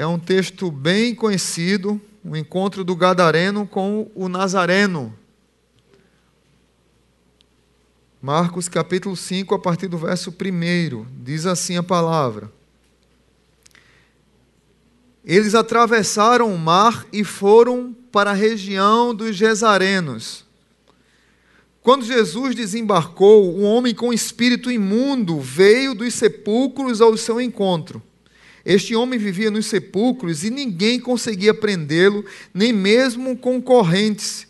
é um texto bem conhecido, o encontro do Gadareno com o Nazareno. Marcos capítulo 5, a partir do verso 1, diz assim a palavra. Eles atravessaram o mar e foram para a região dos Gesarenos. Quando Jesus desembarcou, um homem com espírito imundo veio dos sepulcros ao seu encontro. Este homem vivia nos sepulcros e ninguém conseguia prendê-lo, nem mesmo com correntes,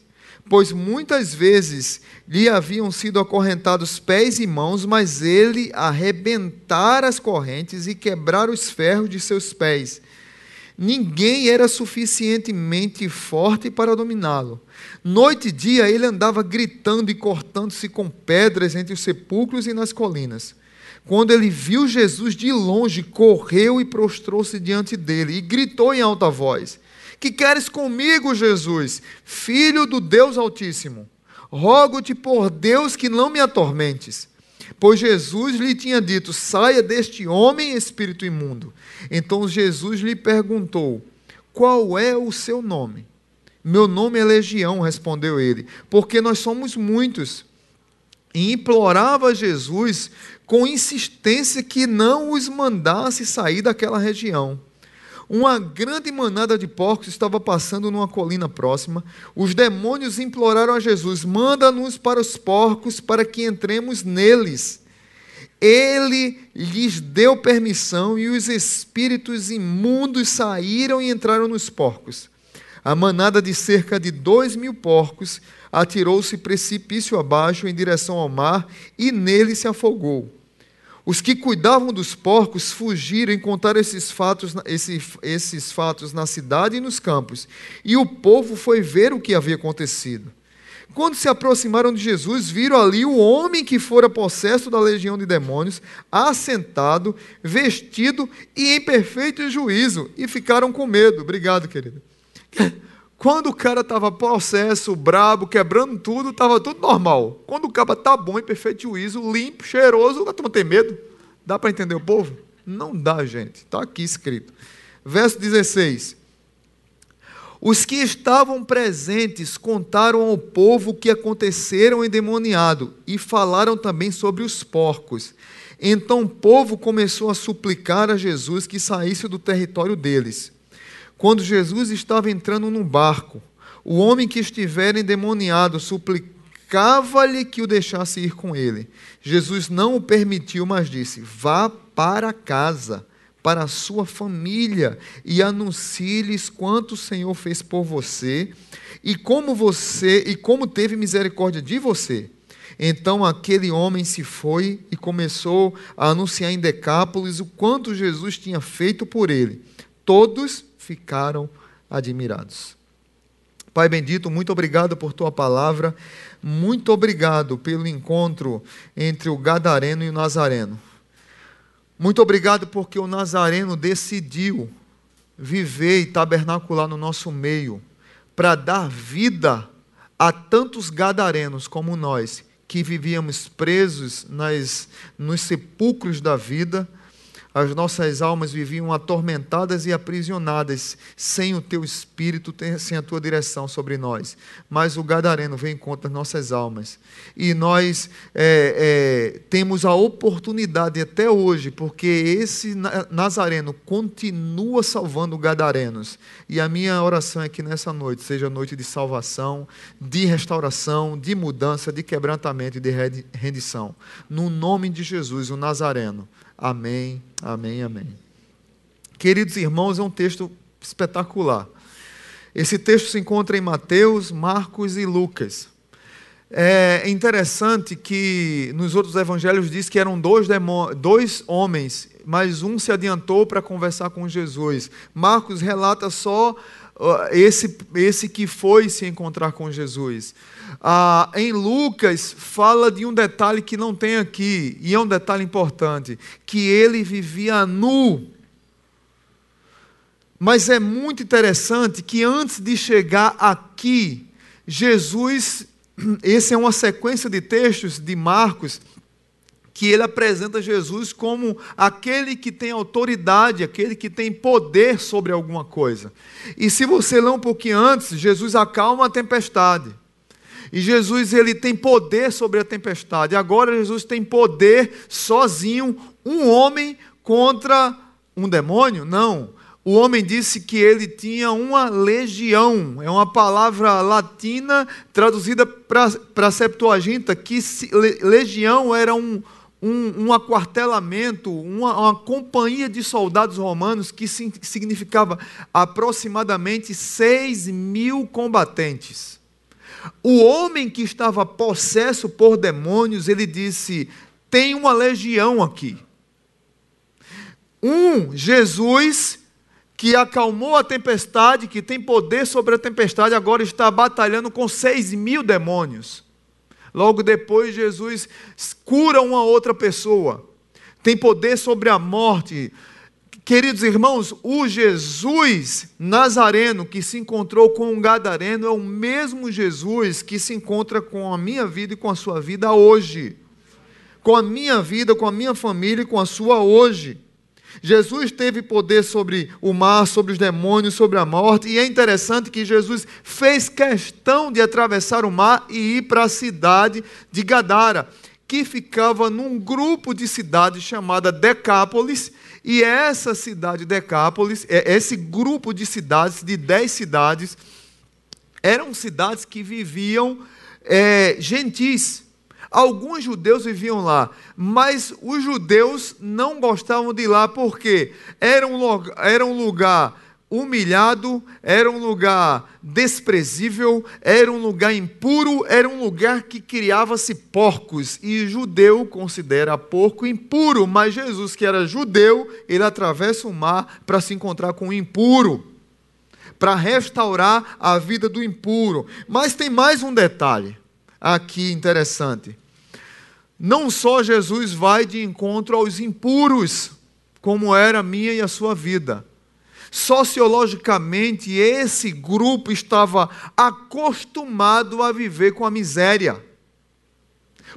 pois muitas vezes lhe haviam sido acorrentados pés e mãos, mas ele arrebentara as correntes e quebrara os ferros de seus pés. Ninguém era suficientemente forte para dominá-lo. Noite e dia ele andava gritando e cortando-se com pedras entre os sepulcros e nas colinas. Quando ele viu Jesus de longe, correu e prostrou-se diante dele e gritou em alta voz: Que queres comigo, Jesus, filho do Deus Altíssimo? Rogo-te por Deus que não me atormentes. Pois Jesus lhe tinha dito: Saia deste homem, espírito imundo. Então Jesus lhe perguntou: Qual é o seu nome? Meu nome é Legião, respondeu ele, porque nós somos muitos. E implorava Jesus com insistência que não os mandasse sair daquela região. Uma grande manada de porcos estava passando numa colina próxima. Os demônios imploraram a Jesus: manda-nos para os porcos para que entremos neles. Ele lhes deu permissão e os espíritos imundos saíram e entraram nos porcos. A manada de cerca de dois mil porcos atirou-se precipício abaixo em direção ao mar e nele se afogou. Os que cuidavam dos porcos fugiram e contaram esses fatos, esses, esses fatos na cidade e nos campos. E o povo foi ver o que havia acontecido. Quando se aproximaram de Jesus, viram ali o homem que fora possesso da legião de demônios, assentado, vestido e em perfeito juízo, e ficaram com medo. Obrigado, querido. Quando o cara estava possesso, brabo, quebrando tudo, estava tudo normal. Quando o cara está bom, em perfeito juízo, limpo, cheiroso, a turma tem medo. Dá para entender o povo? Não dá, gente. Está aqui escrito. Verso 16. Os que estavam presentes contaram ao povo o que aconteceram endemoniado e falaram também sobre os porcos. Então o povo começou a suplicar a Jesus que saísse do território deles. Quando Jesus estava entrando num barco, o homem que estivera endemoniado suplicava-lhe que o deixasse ir com ele. Jesus não o permitiu, mas disse: Vá para casa para a sua família e anuncie-lhes quanto o Senhor fez por você e como você e como teve misericórdia de você. Então aquele homem se foi e começou a anunciar em Decápolis o quanto Jesus tinha feito por ele. Todos ficaram admirados. Pai bendito, muito obrigado por tua palavra, muito obrigado pelo encontro entre o Gadareno e o Nazareno. Muito obrigado porque o Nazareno decidiu viver e tabernacular no nosso meio, para dar vida a tantos gadarenos como nós, que vivíamos presos nas, nos sepulcros da vida as nossas almas viviam atormentadas e aprisionadas, sem o teu espírito, sem a tua direção sobre nós. Mas o Gadareno vem contra as nossas almas. E nós é, é, temos a oportunidade até hoje, porque esse Nazareno continua salvando Gadarenos. E a minha oração é que nessa noite seja noite de salvação, de restauração, de mudança, de quebrantamento e de rendição. No nome de Jesus, o Nazareno. Amém, amém, amém. Queridos irmãos, é um texto espetacular. Esse texto se encontra em Mateus, Marcos e Lucas. É interessante que nos outros evangelhos diz que eram dois, dois homens, mas um se adiantou para conversar com Jesus. Marcos relata só esse, esse que foi se encontrar com Jesus. Ah, em Lucas, fala de um detalhe que não tem aqui, e é um detalhe importante: que ele vivia nu. Mas é muito interessante que antes de chegar aqui, Jesus, essa é uma sequência de textos de Marcos que ele apresenta Jesus como aquele que tem autoridade, aquele que tem poder sobre alguma coisa. E se você ler um pouquinho antes, Jesus acalma a tempestade. E Jesus ele tem poder sobre a tempestade. Agora Jesus tem poder sozinho, um homem contra um demônio? Não. O homem disse que ele tinha uma legião, é uma palavra latina traduzida para a Septuaginta, que legião era um, um, um aquartelamento, uma, uma, companhia de soldados romanos que significava aproximadamente 6 mil combatentes. O homem que estava possesso por demônios, ele disse: tem uma legião aqui. Um, Jesus que acalmou a tempestade, que tem poder sobre a tempestade, agora está batalhando com seis mil demônios. Logo depois, Jesus cura uma outra pessoa, tem poder sobre a morte. Queridos irmãos, o Jesus Nazareno que se encontrou com um gadareno é o mesmo Jesus que se encontra com a minha vida e com a sua vida hoje. Com a minha vida, com a minha família e com a sua hoje. Jesus teve poder sobre o mar, sobre os demônios, sobre a morte, e é interessante que Jesus fez questão de atravessar o mar e ir para a cidade de Gadara, que ficava num grupo de cidades chamada Decápolis, e essa cidade Decápolis, é, esse grupo de cidades, de dez cidades, eram cidades que viviam é, gentis, Alguns judeus viviam lá, mas os judeus não gostavam de ir lá porque era um, era um lugar humilhado, era um lugar desprezível, era um lugar impuro, era um lugar que criava-se porcos. E judeu considera porco impuro, mas Jesus, que era judeu, ele atravessa o mar para se encontrar com o impuro, para restaurar a vida do impuro. Mas tem mais um detalhe aqui interessante. Não só Jesus vai de encontro aos impuros, como era a minha e a sua vida. Sociologicamente, esse grupo estava acostumado a viver com a miséria.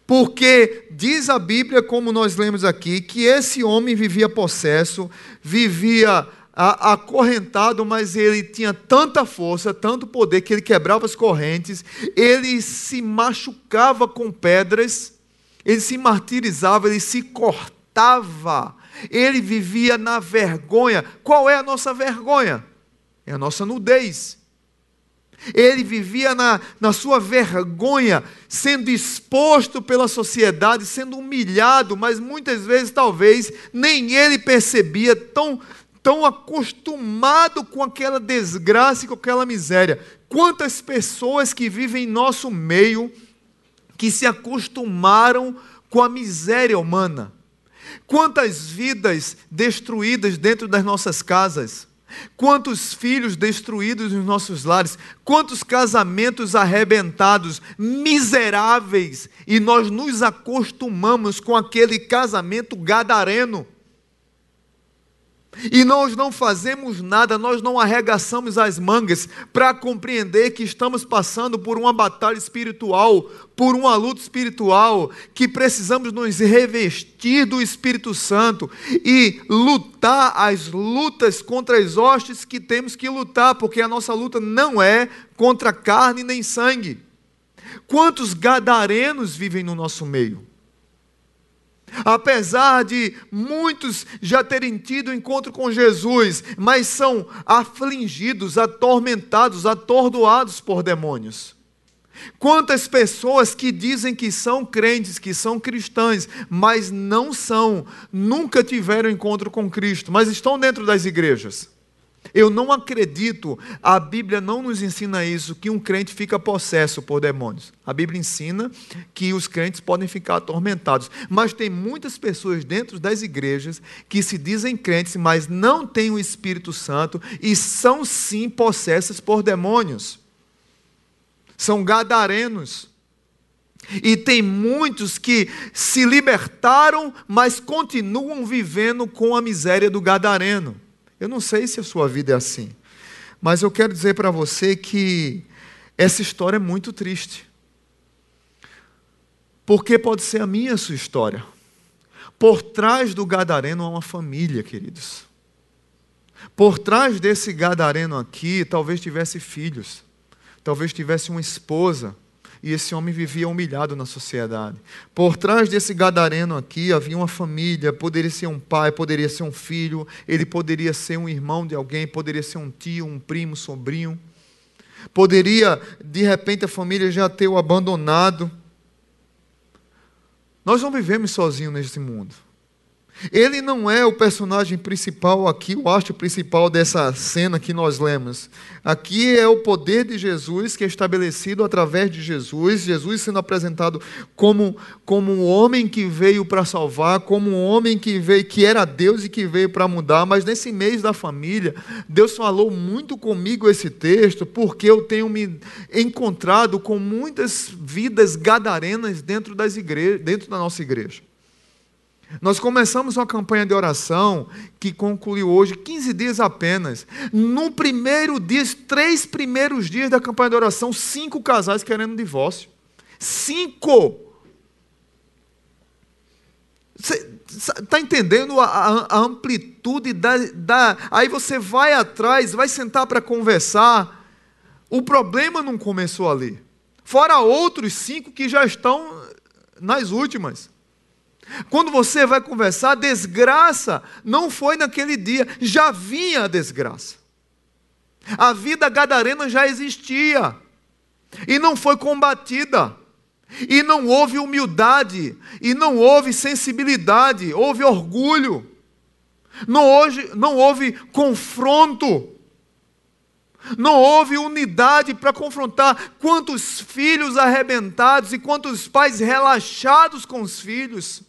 Porque diz a Bíblia, como nós lemos aqui, que esse homem vivia possesso, vivia acorrentado, mas ele tinha tanta força, tanto poder, que ele quebrava as correntes, ele se machucava com pedras ele se martirizava, ele se cortava, ele vivia na vergonha. Qual é a nossa vergonha? É a nossa nudez. Ele vivia na, na sua vergonha, sendo exposto pela sociedade, sendo humilhado, mas muitas vezes, talvez, nem ele percebia, tão, tão acostumado com aquela desgraça e com aquela miséria. Quantas pessoas que vivem em nosso meio que se acostumaram com a miséria humana. Quantas vidas destruídas dentro das nossas casas, quantos filhos destruídos nos nossos lares, quantos casamentos arrebentados, miseráveis, e nós nos acostumamos com aquele casamento gadareno. E nós não fazemos nada, nós não arregaçamos as mangas para compreender que estamos passando por uma batalha espiritual, por uma luta espiritual, que precisamos nos revestir do Espírito Santo e lutar as lutas contra as hostes que temos que lutar, porque a nossa luta não é contra carne nem sangue. Quantos gadarenos vivem no nosso meio? Apesar de muitos já terem tido encontro com Jesus, mas são afligidos, atormentados, atordoados por demônios. Quantas pessoas que dizem que são crentes, que são cristãs, mas não são, nunca tiveram encontro com Cristo, mas estão dentro das igrejas. Eu não acredito, a Bíblia não nos ensina isso, que um crente fica possesso por demônios. A Bíblia ensina que os crentes podem ficar atormentados. Mas tem muitas pessoas dentro das igrejas que se dizem crentes, mas não têm o Espírito Santo e são sim possessas por demônios. São gadarenos. E tem muitos que se libertaram, mas continuam vivendo com a miséria do gadareno. Eu não sei se a sua vida é assim, mas eu quero dizer para você que essa história é muito triste. Porque pode ser a minha sua história. Por trás do gadareno há uma família, queridos. Por trás desse gadareno aqui, talvez tivesse filhos, talvez tivesse uma esposa, e esse homem vivia humilhado na sociedade. Por trás desse gadareno aqui havia uma família, poderia ser um pai, poderia ser um filho, ele poderia ser um irmão de alguém, poderia ser um tio, um primo, sobrinho. Poderia, de repente, a família já ter o abandonado. Nós não vivemos sozinhos neste mundo. Ele não é o personagem principal aqui, o astro principal dessa cena que nós lemos. Aqui é o poder de Jesus que é estabelecido através de Jesus, Jesus sendo apresentado como como um homem que veio para salvar, como um homem que veio que era Deus e que veio para mudar, mas nesse mês da família, Deus falou muito comigo esse texto, porque eu tenho me encontrado com muitas vidas gadarenas dentro das igrejas, dentro da nossa igreja. Nós começamos uma campanha de oração que concluiu hoje 15 dias apenas. No primeiro dia, três primeiros dias da campanha de oração, cinco casais querendo divórcio. Cinco! Você está entendendo a, a, a amplitude da, da. Aí você vai atrás, vai sentar para conversar. O problema não começou ali. Fora outros cinco que já estão nas últimas. Quando você vai conversar, a desgraça não foi naquele dia, já vinha a desgraça. A vida gadarena já existia e não foi combatida. E não houve humildade, e não houve sensibilidade, houve orgulho. Não houve, não houve confronto. Não houve unidade para confrontar quantos filhos arrebentados e quantos pais relaxados com os filhos.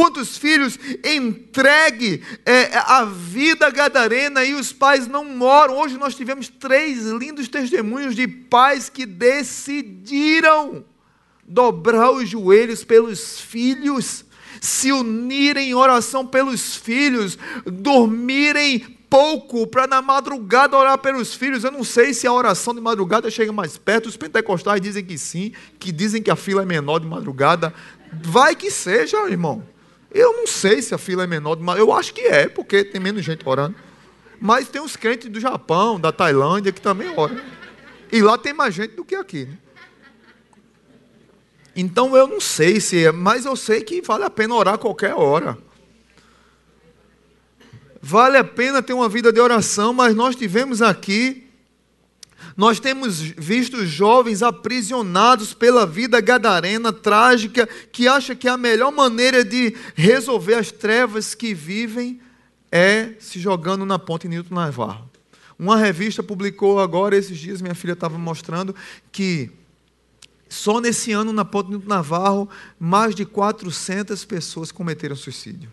Quantos filhos entregue é, a vida gadarena e os pais não moram? Hoje nós tivemos três lindos testemunhos de pais que decidiram dobrar os joelhos pelos filhos, se unirem em oração pelos filhos, dormirem pouco para na madrugada orar pelos filhos. Eu não sei se a oração de madrugada chega mais perto. Os pentecostais dizem que sim, que dizem que a fila é menor de madrugada. Vai que seja, irmão. Eu não sei se a fila é menor, eu acho que é, porque tem menos gente orando. Mas tem os crentes do Japão, da Tailândia, que também oram. E lá tem mais gente do que aqui. Né? Então eu não sei se é, mas eu sei que vale a pena orar qualquer hora. Vale a pena ter uma vida de oração, mas nós tivemos aqui nós temos visto jovens aprisionados pela vida gadarena trágica, que acha que a melhor maneira de resolver as trevas que vivem é se jogando na ponte Newton Navarro. Uma revista publicou agora, esses dias, minha filha estava mostrando, que só nesse ano, na ponte Newton Navarro, mais de 400 pessoas cometeram suicídio.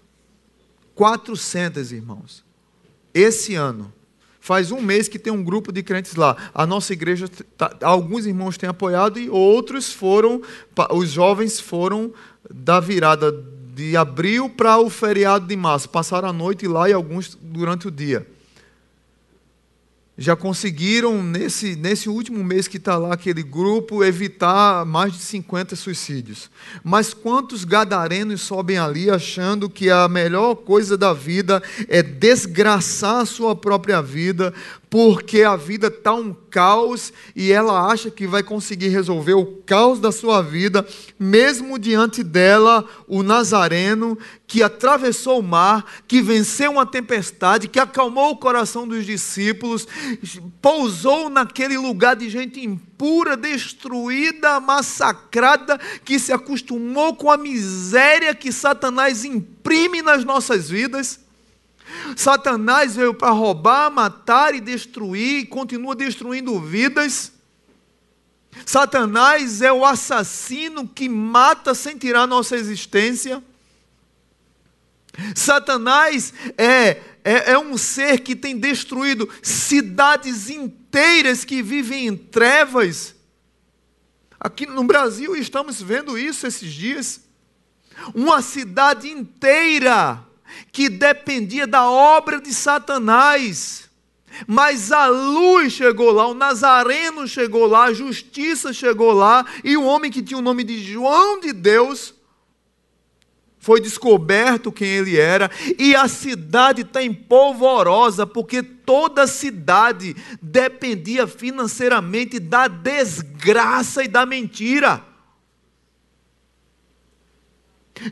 400, irmãos. Esse ano. Faz um mês que tem um grupo de crentes lá. A nossa igreja, tá, alguns irmãos têm apoiado e outros foram, os jovens foram da virada de abril para o feriado de março. Passaram a noite lá e alguns durante o dia já conseguiram, nesse, nesse último mês que está lá, aquele grupo, evitar mais de 50 suicídios. Mas quantos gadarenos sobem ali achando que a melhor coisa da vida é desgraçar a sua própria vida, porque a vida está um caos e ela acha que vai conseguir resolver o caos da sua vida, mesmo diante dela, o Nazareno que atravessou o mar, que venceu uma tempestade, que acalmou o coração dos discípulos, pousou naquele lugar de gente impura, destruída, massacrada, que se acostumou com a miséria que Satanás imprime nas nossas vidas Satanás veio para roubar, matar e destruir, e continua destruindo vidas. Satanás é o assassino que mata sem tirar nossa existência. Satanás é, é, é, um ser que tem destruído cidades inteiras que vivem em trevas. Aqui no Brasil estamos vendo isso esses dias. Uma cidade inteira que dependia da obra de Satanás, Mas a luz chegou lá, o Nazareno chegou lá, a justiça chegou lá, e o homem que tinha o nome de João de Deus foi descoberto quem ele era, e a cidade está em polvorosa, porque toda a cidade dependia financeiramente da desgraça e da mentira.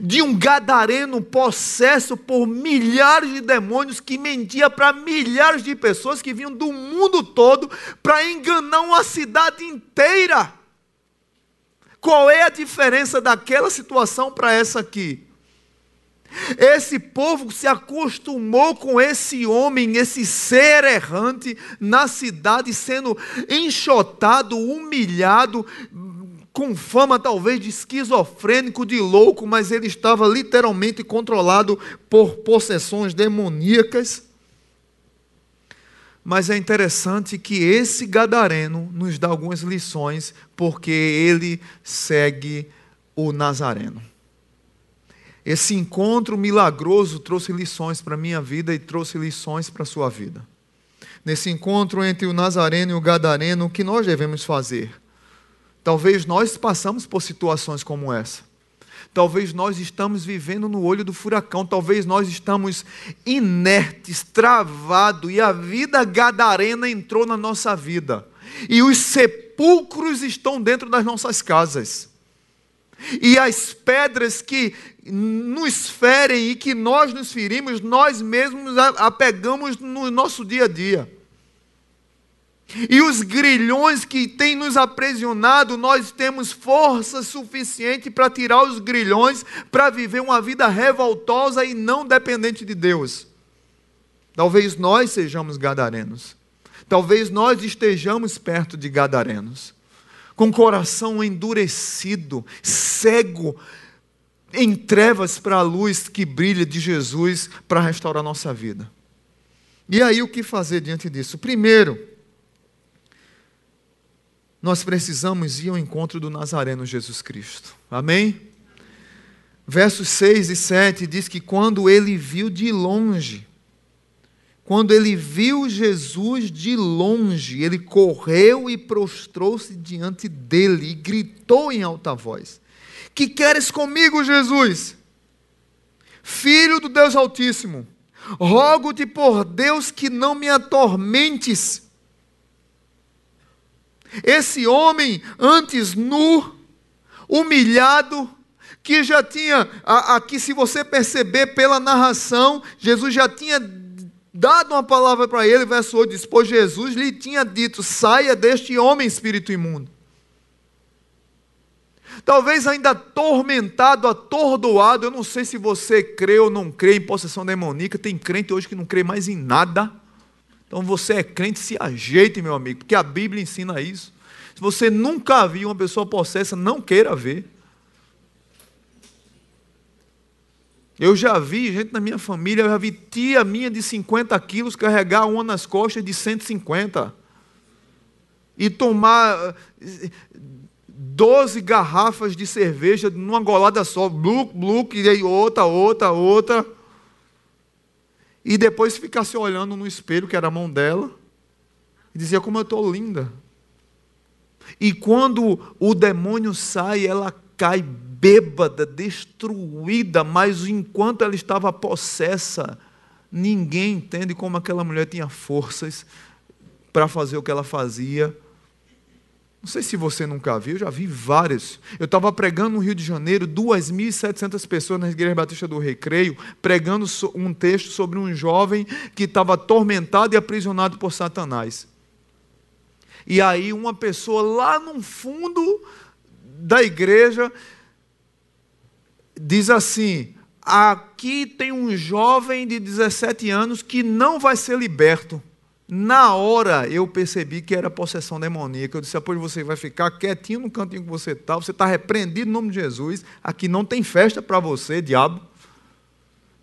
De um gadareno possesso por milhares de demônios que mentia para milhares de pessoas que vinham do mundo todo para enganar uma cidade inteira. Qual é a diferença daquela situação para essa aqui? Esse povo se acostumou com esse homem, esse ser errante na cidade, sendo enxotado, humilhado, com fama talvez de esquizofrênico, de louco, mas ele estava literalmente controlado por possessões demoníacas. Mas é interessante que esse gadareno nos dá algumas lições, porque ele segue o Nazareno. Esse encontro milagroso trouxe lições para a minha vida e trouxe lições para a sua vida. Nesse encontro entre o Nazareno e o Gadareno, o que nós devemos fazer? Talvez nós passamos por situações como essa. Talvez nós estamos vivendo no olho do furacão, talvez nós estamos inertes, travados, e a vida gadarena entrou na nossa vida. E os sepulcros estão dentro das nossas casas. E as pedras que nos ferem e que nós nos ferimos, nós mesmos apegamos no nosso dia a dia. E os grilhões que têm nos aprisionado, nós temos força suficiente para tirar os grilhões, para viver uma vida revoltosa e não dependente de Deus. Talvez nós sejamos gadarenos. Talvez nós estejamos perto de gadarenos. Com coração endurecido, cego, em trevas para a luz que brilha de Jesus para restaurar nossa vida. E aí o que fazer diante disso? Primeiro, nós precisamos ir ao encontro do Nazareno Jesus Cristo. Amém? Versos 6 e 7 diz que quando ele viu de longe, quando ele viu Jesus de longe, ele correu e prostrou-se diante dele e gritou em alta voz: que queres comigo, Jesus? Filho do Deus Altíssimo, rogo-te por Deus que não me atormentes. Esse homem, antes nu, humilhado, que já tinha, aqui, se você perceber pela narração, Jesus já tinha dado uma palavra para ele, verso 8 diz: Pois Jesus lhe tinha dito: saia deste homem, espírito imundo talvez ainda atormentado, atordoado. Eu não sei se você crê ou não crê em possessão demoníaca. Tem crente hoje que não crê mais em nada. Então você é crente, se ajeite, meu amigo, porque a Bíblia ensina isso. Se você nunca viu uma pessoa possessa, não queira ver. Eu já vi gente na minha família, eu já vi tia minha de 50 quilos carregar uma nas costas de 150. E tomar 12 garrafas de cerveja numa golada só, bluc, bluc, e aí outra, outra, outra. E depois ficasse olhando no espelho, que era a mão dela, e dizia: Como eu estou linda. E quando o demônio sai, ela cai bêbada, destruída, mas enquanto ela estava possessa, ninguém entende como aquela mulher tinha forças para fazer o que ela fazia não sei se você nunca viu, eu já vi várias. Eu estava pregando no Rio de Janeiro, 2.700 pessoas na Igreja Batista do Recreio, pregando um texto sobre um jovem que estava atormentado e aprisionado por Satanás. E aí uma pessoa lá no fundo da igreja diz assim: aqui tem um jovem de 17 anos que não vai ser liberto. Na hora eu percebi que era possessão demoníaca. Eu disse: depois você vai ficar quietinho no cantinho que você está, você está repreendido em nome de Jesus. Aqui não tem festa para você, diabo.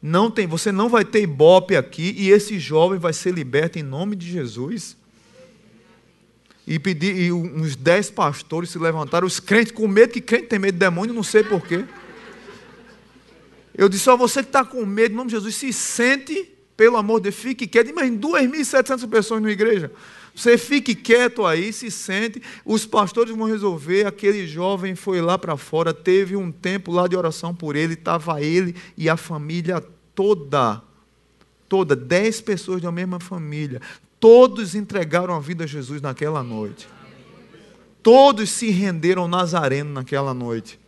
Não tem, você não vai ter ibope aqui e esse jovem vai ser liberto em nome de Jesus. E, pedi, e uns dez pastores se levantaram, os crentes com medo, que crente tem medo de demônio, não sei porquê. Eu disse: só você que está com medo, em nome de Jesus, se sente pelo amor de Deus, fique quieto. Mas 2.700 pessoas na igreja. Você fique quieto aí, se sente, os pastores vão resolver. Aquele jovem foi lá para fora, teve um tempo lá de oração por ele, estava ele e a família toda. Toda, dez pessoas da mesma família. Todos entregaram a vida a Jesus naquela noite. Todos se renderam Nazareno naquela noite.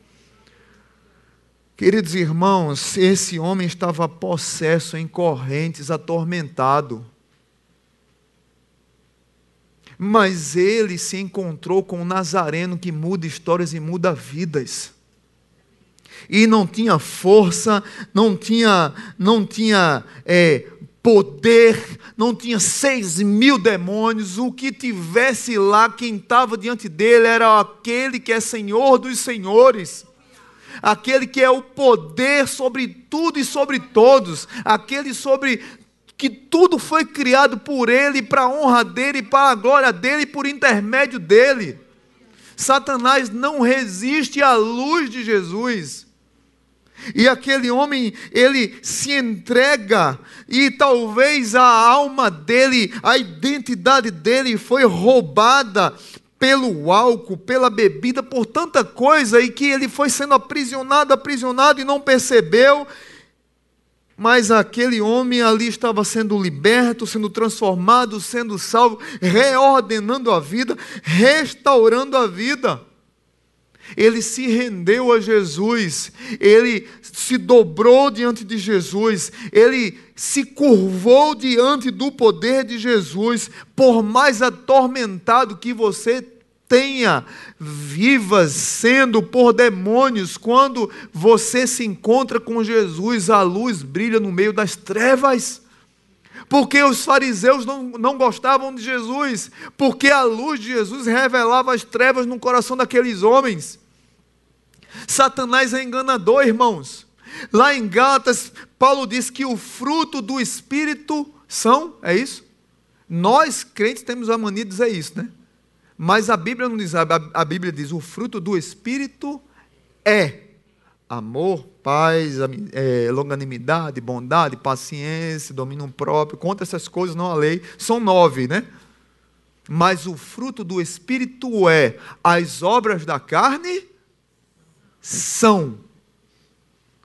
Queridos irmãos, esse homem estava possesso em correntes, atormentado. Mas ele se encontrou com um Nazareno que muda histórias e muda vidas. E não tinha força, não tinha, não tinha é, poder, não tinha seis mil demônios. O que tivesse lá, quem estava diante dele era aquele que é Senhor dos Senhores aquele que é o poder sobre tudo e sobre todos, aquele sobre que tudo foi criado por Ele, para a honra dele, para a glória dele, por intermédio dele. Satanás não resiste à luz de Jesus. E aquele homem, ele se entrega, e talvez a alma dele, a identidade dele foi roubada pelo álcool, pela bebida, por tanta coisa, e que ele foi sendo aprisionado, aprisionado e não percebeu, mas aquele homem ali estava sendo liberto, sendo transformado, sendo salvo, reordenando a vida, restaurando a vida. Ele se rendeu a Jesus, ele se dobrou diante de Jesus, ele se curvou diante do poder de Jesus, por mais atormentado que você tenha vivas sendo por demônios, quando você se encontra com Jesus, a luz brilha no meio das trevas. Porque os fariseus não, não gostavam de Jesus, porque a luz de Jesus revelava as trevas no coração daqueles homens. Satanás é enganador, irmãos. Lá em Gálatas, Paulo diz que o fruto do Espírito são, é isso? Nós, crentes, temos a mania de dizer isso, né? Mas a Bíblia não diz, a Bíblia diz: o fruto do Espírito é amor, paz, é, longanimidade, bondade, paciência, domínio próprio. Contra essas coisas, não a lei. São nove, né? Mas o fruto do Espírito é as obras da carne são.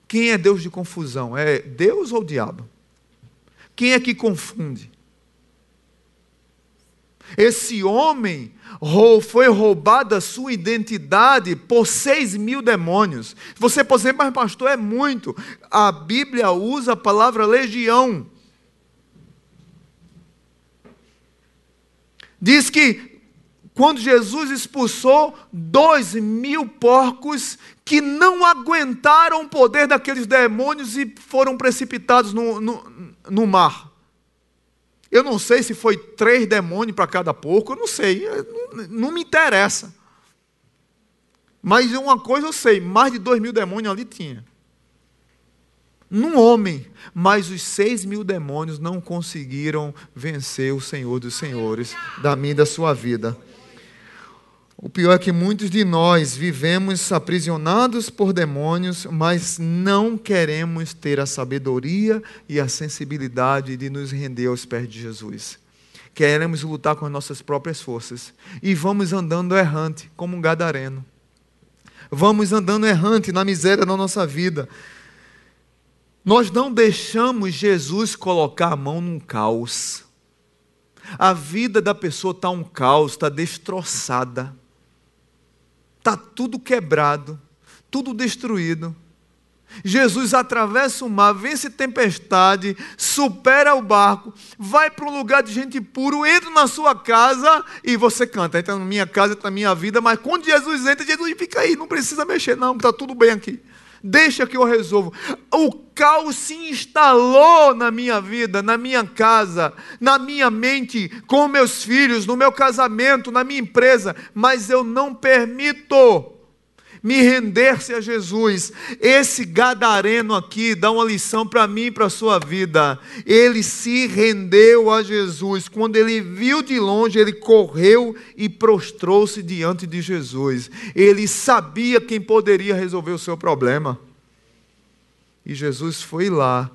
Quem é Deus de confusão? É Deus ou o diabo? Quem é que confunde? Esse homem foi roubada a sua identidade por seis mil demônios. Você pode dizer, mas pastor, é muito. A Bíblia usa a palavra legião. Diz que quando Jesus expulsou dois mil porcos que não aguentaram o poder daqueles demônios e foram precipitados no, no, no mar. Eu não sei se foi três demônios para cada porco, eu não sei, não, não, me interessa. Mas uma coisa eu sei: mais de dois mil demônios ali tinha. Num homem, mas os seis mil demônios não conseguiram vencer o Senhor dos Senhores da minha e da sua vida. O pior é que muitos de nós vivemos aprisionados por demônios, mas não queremos ter a sabedoria e a sensibilidade de nos render aos pés de Jesus. Queremos lutar com as nossas próprias forças e vamos andando errante, como um gadareno. Vamos andando errante na miséria da nossa vida. Nós não deixamos Jesus colocar a mão num caos. A vida da pessoa está um caos, está destroçada está tudo quebrado, tudo destruído. Jesus atravessa o mar, vence tempestade, supera o barco, vai para um lugar de gente puro, entra na sua casa e você canta. Entra na minha casa, entra na minha vida, mas quando Jesus entra, Jesus fica aí, não precisa mexer, não, está tudo bem aqui. Deixa que eu resolvo. O caos se instalou na minha vida, na minha casa, na minha mente, com meus filhos, no meu casamento, na minha empresa, mas eu não permito me render-se a Jesus. Esse gadareno aqui dá uma lição para mim e para a sua vida. Ele se rendeu a Jesus. Quando ele viu de longe, ele correu e prostrou-se diante de Jesus. Ele sabia quem poderia resolver o seu problema. E Jesus foi lá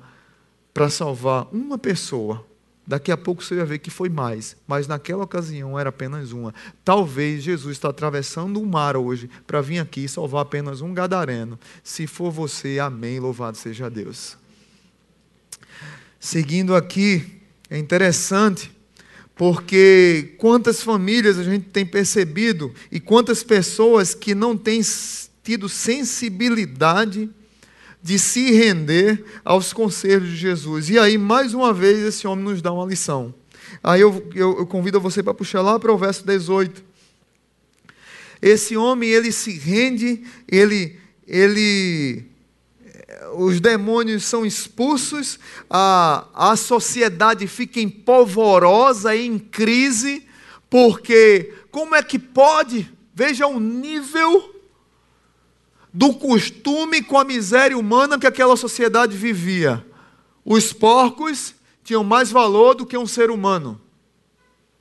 para salvar uma pessoa. Daqui a pouco você vai ver que foi mais, mas naquela ocasião era apenas uma. Talvez Jesus está atravessando o mar hoje para vir aqui e salvar apenas um gadareno. Se for você, amém, louvado seja Deus. Seguindo aqui, é interessante, porque quantas famílias a gente tem percebido e quantas pessoas que não têm tido sensibilidade de se render aos conselhos de Jesus. E aí, mais uma vez, esse homem nos dá uma lição. Aí eu, eu, eu convido você para puxar lá para o verso 18. Esse homem, ele se rende, ele, ele, os demônios são expulsos, a, a sociedade fica empolvorosa, em crise, porque como é que pode? Veja o nível do costume com a miséria humana que aquela sociedade vivia. Os porcos tinham mais valor do que um ser humano.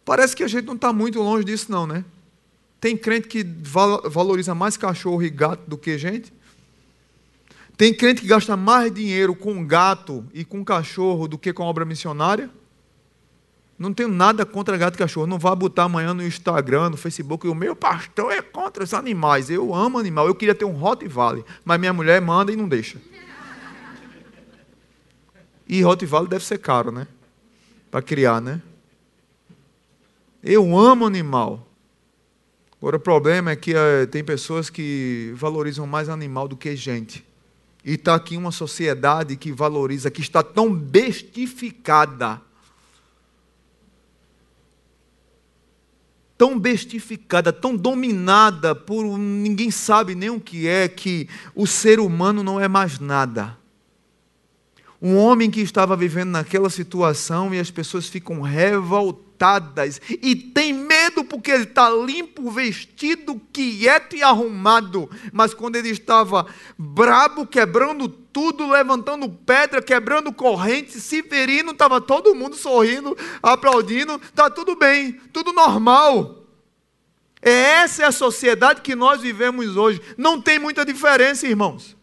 Parece que a gente não está muito longe disso, não, né? Tem crente que valoriza mais cachorro e gato do que gente. Tem crente que gasta mais dinheiro com gato e com cachorro do que com obra missionária. Não tenho nada contra gato e cachorro. Não vá botar amanhã no Instagram, no Facebook, o meu pastor é contra os animais. Eu amo animal. Eu queria ter um Rottweiler, mas minha mulher manda e não deixa. E Rottweiler deve ser caro, né? Para criar, né? Eu amo animal. Agora o problema é que é, tem pessoas que valorizam mais animal do que gente. E está aqui uma sociedade que valoriza, que está tão bestificada tão bestificada, tão dominada por ninguém sabe nem o que é, que o ser humano não é mais nada. Um homem que estava vivendo naquela situação e as pessoas ficam revoltadas e tem medo porque ele está limpo, vestido, quieto e arrumado. Mas quando ele estava brabo, quebrando tudo, levantando pedra, quebrando correntes, se ferindo, estava todo mundo sorrindo, aplaudindo, está tudo bem, tudo normal. É essa é a sociedade que nós vivemos hoje. Não tem muita diferença, irmãos.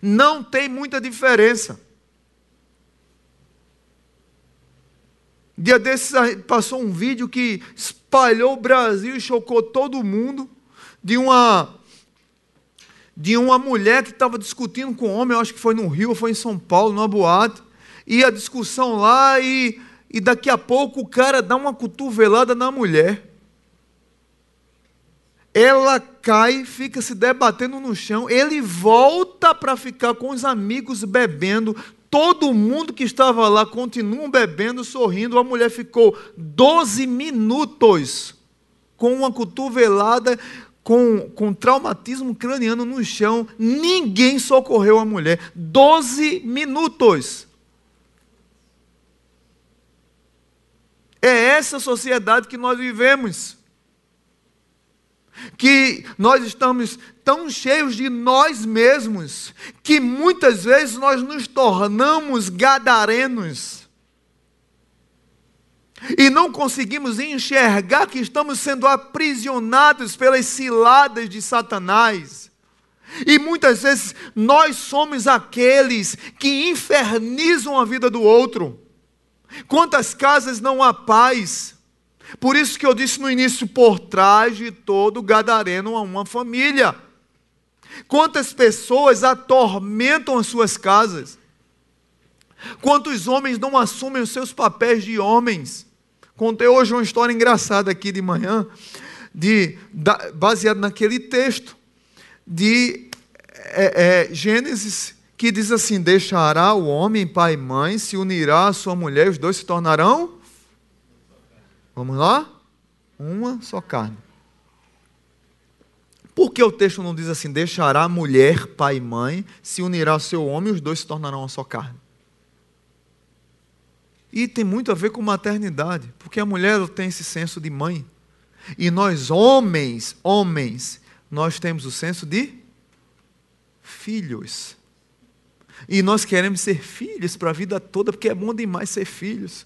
Não tem muita diferença. Dia desses passou um vídeo que espalhou o Brasil e chocou todo mundo de uma de uma mulher que estava discutindo com um homem, eu acho que foi no Rio, foi em São Paulo, numa boate, e a discussão lá, e, e daqui a pouco o cara dá uma cotovelada na mulher. Ela cai, fica se debatendo no chão, ele volta para ficar com os amigos bebendo. Todo mundo que estava lá continua bebendo, sorrindo. A mulher ficou 12 minutos com uma cotovelada, com, com traumatismo craniano no chão. Ninguém socorreu a mulher. 12 minutos. É essa sociedade que nós vivemos que nós estamos tão cheios de nós mesmos que muitas vezes nós nos tornamos gadarenos e não conseguimos enxergar que estamos sendo aprisionados pelas ciladas de Satanás. E muitas vezes nós somos aqueles que infernizam a vida do outro. Quantas casas não há paz? Por isso que eu disse no início: por trás de todo gadareno há uma família. Quantas pessoas atormentam as suas casas? Quantos homens não assumem os seus papéis de homens? Contei hoje uma história engraçada aqui de manhã, de, da, baseado naquele texto de é, é, Gênesis, que diz assim: Deixará o homem pai e mãe, se unirá à sua mulher, os dois se tornarão Vamos lá? Uma só carne. Por que o texto não diz assim: deixará mulher, pai e mãe, se unirá ao seu homem e os dois se tornarão uma só carne? E tem muito a ver com maternidade, porque a mulher tem esse senso de mãe. E nós, homens, homens, nós temos o senso de filhos. E nós queremos ser filhos para a vida toda, porque é bom demais ser filhos.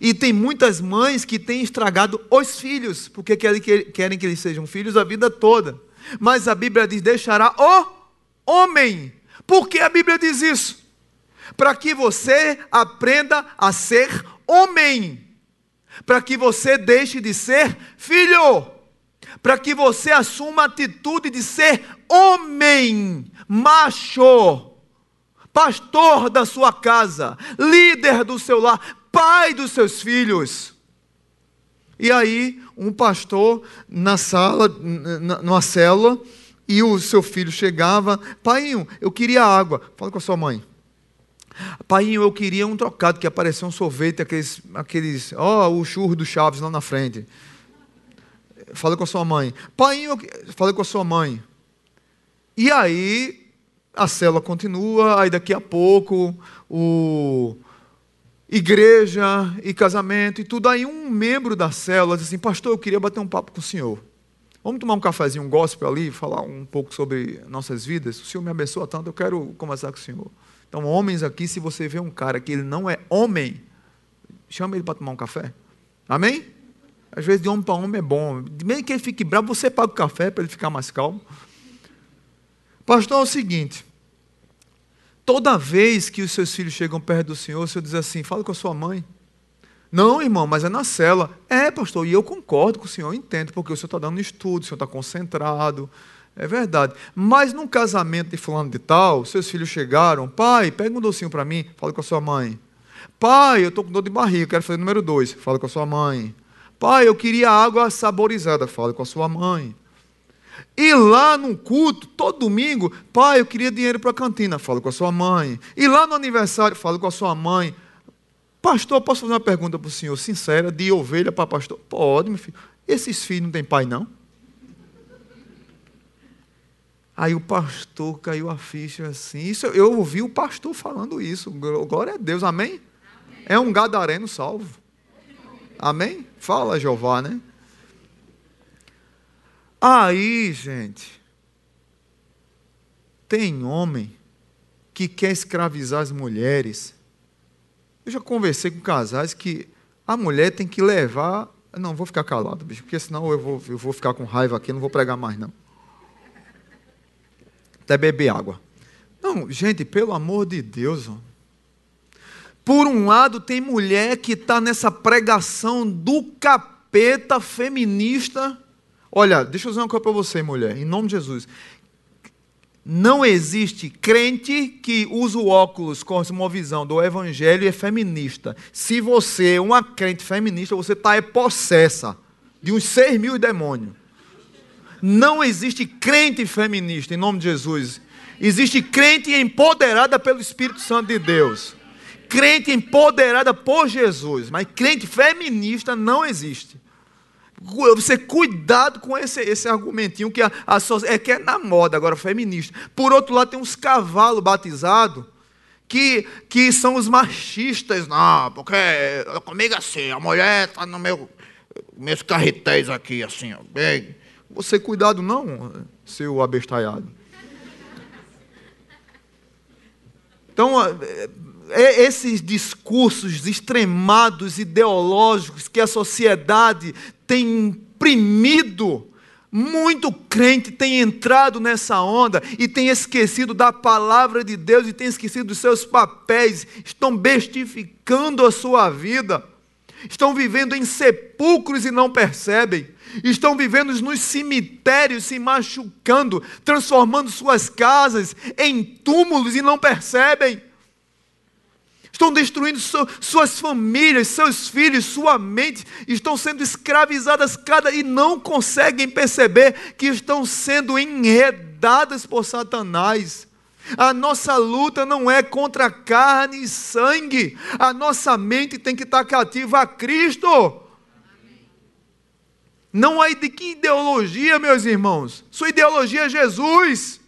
E tem muitas mães que têm estragado os filhos, porque querem que, querem que eles sejam filhos a vida toda. Mas a Bíblia diz: deixará o homem. Por que a Bíblia diz isso? para que você aprenda a ser homem, para que você deixe de ser filho, para que você assuma a atitude de ser homem, macho, pastor da sua casa, líder do seu lar, pai dos seus filhos. E aí, um pastor na sala, numa célula, e o seu filho chegava, pai, eu queria água. Fala com a sua mãe. Pai, eu queria um trocado, que apareceu um sorvete, aqueles, aqueles ó, oh, o churro do Chaves lá na frente. Fala com a sua mãe. Pai, eu... fala com a sua mãe. E aí, a célula continua, aí daqui a pouco, o igreja e casamento e tudo. Aí um membro da célula diz assim, pastor, eu queria bater um papo com o senhor. Vamos tomar um cafezinho, um gospel ali, falar um pouco sobre nossas vidas? O senhor me abençoa tanto, eu quero conversar com o senhor. Então, homens aqui, se você vê um cara que ele não é homem, chama ele para tomar um café. Amém? Às vezes, de homem para homem é bom. Mesmo que ele fique bravo, você paga o café para ele ficar mais calmo. Pastor, é o seguinte: toda vez que os seus filhos chegam perto do Senhor, o Senhor diz assim: fala com a sua mãe. Não, irmão, mas é na cela. É, pastor, e eu concordo com o senhor, entendo, porque o senhor está dando estudo, o senhor está concentrado, é verdade. Mas num casamento de fulano de tal, seus filhos chegaram, pai, pega um docinho para mim, fala com a sua mãe. Pai, eu estou com dor de barriga, quero fazer número dois, fala com a sua mãe. Pai, eu queria água saborizada, fala com a sua mãe. E lá no culto, todo domingo, pai, eu queria dinheiro para a cantina, fala com a sua mãe. E lá no aniversário, fala com a sua mãe. Pastor, posso fazer uma pergunta para o senhor, sincera, de ovelha para pastor? Pode, meu filho. Esses filhos não têm pai, não? Aí o pastor caiu a ficha assim. Isso, eu ouvi o pastor falando isso. Glória a Deus, amém? amém. É um gadareno salvo. Amém? Fala, Jeová, né? Aí, gente, tem homem que quer escravizar as mulheres. Eu já conversei com casais que a mulher tem que levar. Não, vou ficar calado, bicho, porque senão eu vou, eu vou ficar com raiva aqui, não vou pregar mais, não até beber água. Não, gente, pelo amor de Deus. Ó. Por um lado, tem mulher que está nessa pregação do capeta feminista. Olha, deixa eu dizer uma coisa para você, mulher, em nome de Jesus. Não existe crente que usa o óculos com uma visão do evangelho e é feminista. Se você é uma crente feminista, você está é possessa de uns seis mil demônios. Não existe crente feminista, em nome de Jesus. Existe crente empoderada pelo Espírito Santo de Deus. Crente empoderada por Jesus. Mas crente feminista não existe. Você cuidado com esse, esse argumentinho que a, a, é que é na moda agora, feminista. Por outro lado, tem uns cavalos batizados que, que são os machistas. Não, porque comigo assim, a mulher está no meu meus carretéis aqui, assim, ó, bem você cuidado não, seu abestalhado. Então, é, é, esses discursos extremados, ideológicos que a sociedade tem imprimido, muito crente tem entrado nessa onda e tem esquecido da palavra de Deus e tem esquecido dos seus papéis, estão bestificando a sua vida, estão vivendo em sepulcros e não percebem estão vivendo nos cemitérios, se machucando, transformando suas casas em túmulos e não percebem. Estão destruindo suas famílias, seus filhos, sua mente, estão sendo escravizadas cada e não conseguem perceber que estão sendo enredadas por Satanás. A nossa luta não é contra carne e sangue. A nossa mente tem que estar cativa a Cristo. Não há de que ideologia, meus irmãos. Sua ideologia é Jesus.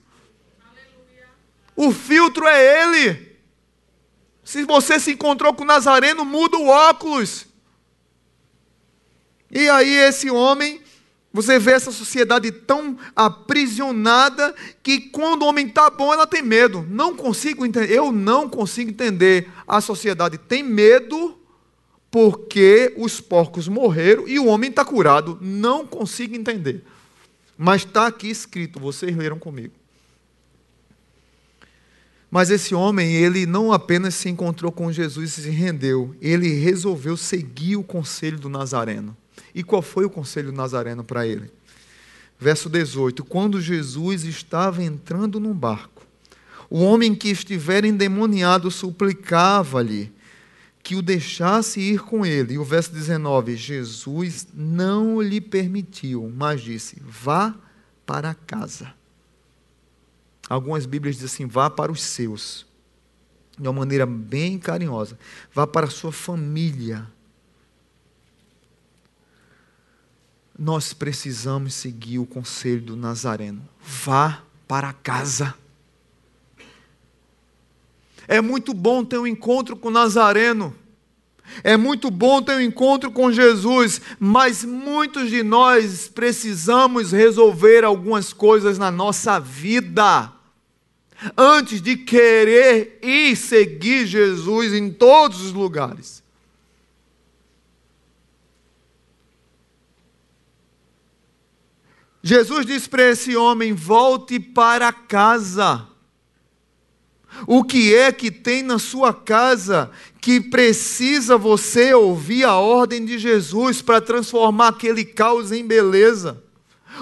Aleluia. O filtro é Ele. Se você se encontrou com o Nazareno, muda o óculos. E aí, esse homem, você vê essa sociedade tão aprisionada que quando o homem está bom, ela tem medo. Não consigo entender. Eu não consigo entender. A sociedade tem medo porque os porcos morreram e o homem está curado. Não consigo entender. Mas está aqui escrito, vocês leram comigo. Mas esse homem, ele não apenas se encontrou com Jesus e se rendeu, ele resolveu seguir o conselho do Nazareno. E qual foi o conselho do Nazareno para ele? Verso 18: Quando Jesus estava entrando num barco, o homem que estivera endemoniado suplicava-lhe que o deixasse ir com ele. E o verso 19: Jesus não lhe permitiu, mas disse: Vá para casa. Algumas Bíblias dizem assim: vá para os seus. De uma maneira bem carinhosa. Vá para a sua família. Nós precisamos seguir o conselho do Nazareno. Vá para casa. É muito bom ter um encontro com o Nazareno. É muito bom ter um encontro com Jesus, mas muitos de nós precisamos resolver algumas coisas na nossa vida antes de querer ir seguir Jesus em todos os lugares. Jesus disse para esse homem: volte para casa. O que é que tem na sua casa que precisa você ouvir a ordem de Jesus para transformar aquele caos em beleza?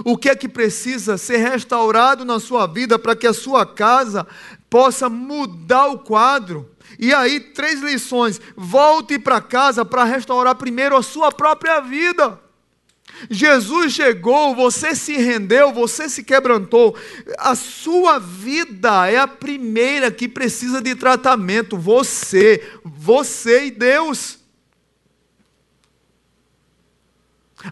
O que é que precisa ser restaurado na sua vida para que a sua casa possa mudar o quadro? E aí, três lições. Volte para casa para restaurar primeiro a sua própria vida. Jesus chegou, você se rendeu, você se quebrantou. A sua vida é a primeira que precisa de tratamento. Você, você e Deus.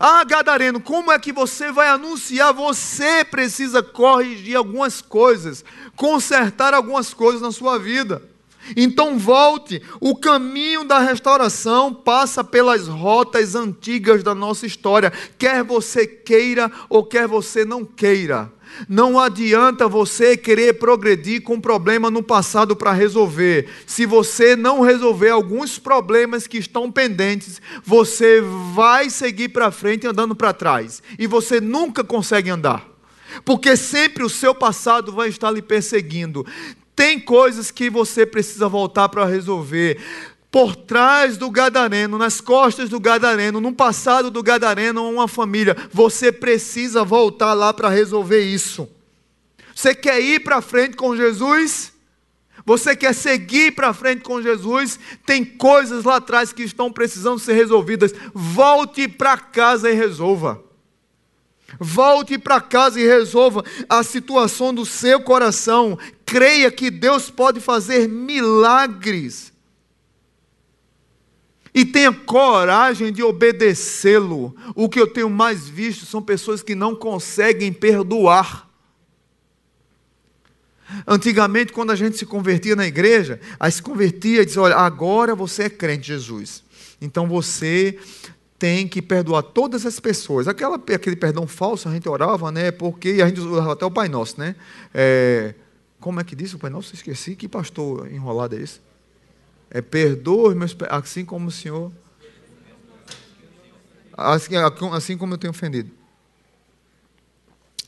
Ah, Gadareno, como é que você vai anunciar? Você precisa corrigir algumas coisas, consertar algumas coisas na sua vida. Então volte. O caminho da restauração passa pelas rotas antigas da nossa história, quer você queira ou quer você não queira. Não adianta você querer progredir com problema no passado para resolver. Se você não resolver alguns problemas que estão pendentes, você vai seguir para frente andando para trás. E você nunca consegue andar. Porque sempre o seu passado vai estar lhe perseguindo. Tem coisas que você precisa voltar para resolver. Por trás do gadareno, nas costas do gadareno, no passado do gadareno, uma família, você precisa voltar lá para resolver isso. Você quer ir para frente com Jesus? Você quer seguir para frente com Jesus? Tem coisas lá atrás que estão precisando ser resolvidas. Volte para casa e resolva. Volte para casa e resolva a situação do seu coração. Creia que Deus pode fazer milagres. E tenha coragem de obedecê-lo. O que eu tenho mais visto são pessoas que não conseguem perdoar. Antigamente, quando a gente se convertia na igreja, aí se convertia e dizia: Olha, agora você é crente, Jesus. Então você tem que perdoar todas as pessoas. Aquela, aquele perdão falso a gente orava, né? Porque a gente usava até o Pai Nosso, né? É, como é que diz o Pai Nosso? Esqueci. Que pastor enrolado é esse? É perdoa meus assim como o Senhor. Assim, assim como eu tenho ofendido.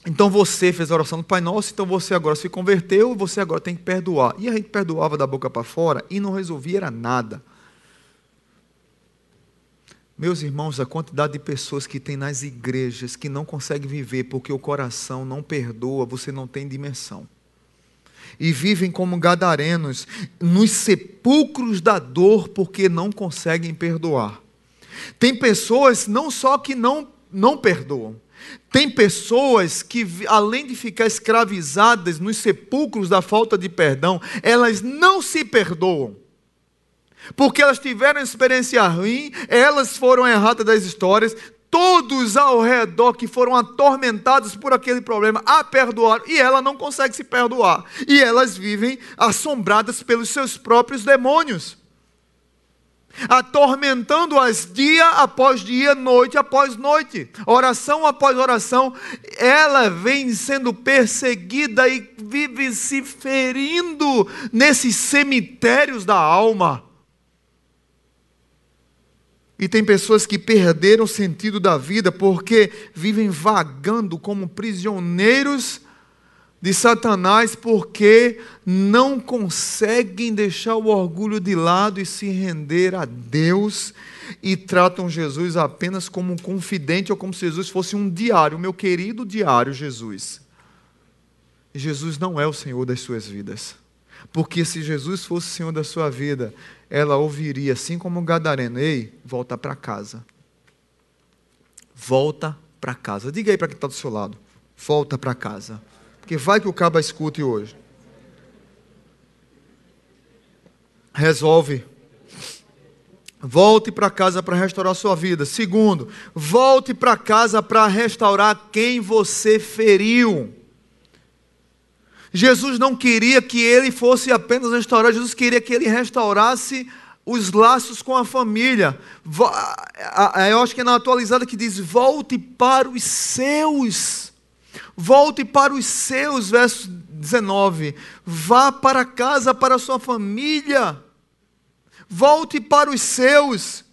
Então você fez a oração do Pai Nosso, então você agora se converteu, você agora tem que perdoar. E a gente perdoava da boca para fora e não resolvia era nada. Meus irmãos, a quantidade de pessoas que tem nas igrejas que não conseguem viver porque o coração não perdoa, você não tem dimensão. E vivem como gadarenos nos sepulcros da dor porque não conseguem perdoar. Tem pessoas não só que não, não perdoam, tem pessoas que, além de ficar escravizadas nos sepulcros da falta de perdão, elas não se perdoam. Porque elas tiveram experiência ruim, elas foram erradas das histórias, todos ao redor que foram atormentados por aquele problema a perdoar, e ela não consegue se perdoar. E elas vivem assombradas pelos seus próprios demônios. Atormentando-as dia após dia, noite após noite, oração após oração, ela vem sendo perseguida e vive se ferindo nesses cemitérios da alma. E tem pessoas que perderam o sentido da vida porque vivem vagando como prisioneiros de Satanás porque não conseguem deixar o orgulho de lado e se render a Deus e tratam Jesus apenas como um confidente ou como se Jesus fosse um diário, meu querido diário Jesus. Jesus não é o Senhor das suas vidas. Porque se Jesus fosse o Senhor da sua vida, ela ouviria, assim como o Gadareno: Ei, volta para casa. Volta para casa. Diga aí para quem está do seu lado: Volta para casa. Porque vai que o caba escute hoje. Resolve. Volte para casa para restaurar sua vida. Segundo, volte para casa para restaurar quem você feriu. Jesus não queria que ele fosse apenas restaurar, Jesus queria que ele restaurasse os laços com a família. Eu acho que é na atualizada que diz: volte para os seus. Volte para os seus, verso 19. Vá para casa, para a sua família. Volte para os seus.